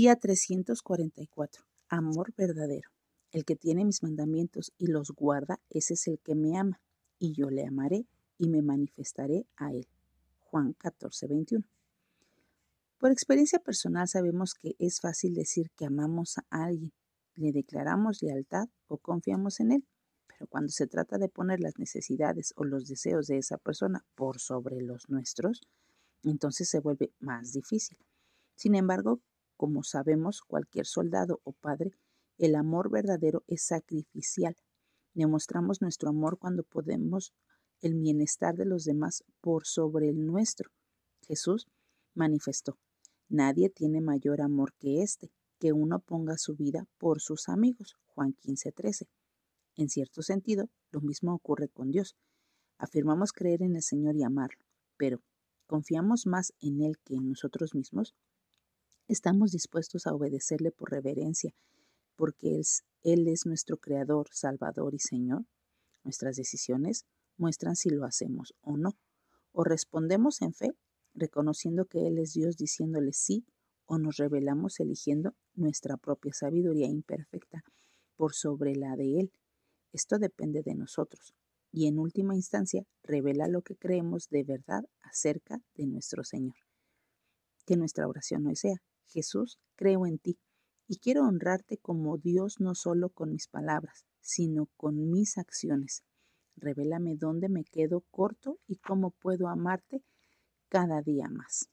Día 344. Amor verdadero. El que tiene mis mandamientos y los guarda, ese es el que me ama, y yo le amaré y me manifestaré a él. Juan 14, 21. Por experiencia personal sabemos que es fácil decir que amamos a alguien, le declaramos lealtad o confiamos en él, pero cuando se trata de poner las necesidades o los deseos de esa persona por sobre los nuestros, entonces se vuelve más difícil. Sin embargo, como sabemos cualquier soldado o padre, el amor verdadero es sacrificial. Demostramos nuestro amor cuando podemos el bienestar de los demás por sobre el nuestro. Jesús manifestó, nadie tiene mayor amor que este, que uno ponga su vida por sus amigos. Juan 15:13. En cierto sentido, lo mismo ocurre con Dios. Afirmamos creer en el Señor y amarlo, pero ¿confiamos más en Él que en nosotros mismos? Estamos dispuestos a obedecerle por reverencia, porque Él es nuestro Creador, Salvador y Señor. Nuestras decisiones muestran si lo hacemos o no. O respondemos en fe, reconociendo que Él es Dios diciéndole sí, o nos revelamos eligiendo nuestra propia sabiduría imperfecta por sobre la de Él. Esto depende de nosotros y en última instancia revela lo que creemos de verdad acerca de nuestro Señor. Que nuestra oración hoy sea, Jesús, creo en ti y quiero honrarte como Dios no solo con mis palabras, sino con mis acciones. Revélame dónde me quedo corto y cómo puedo amarte cada día más.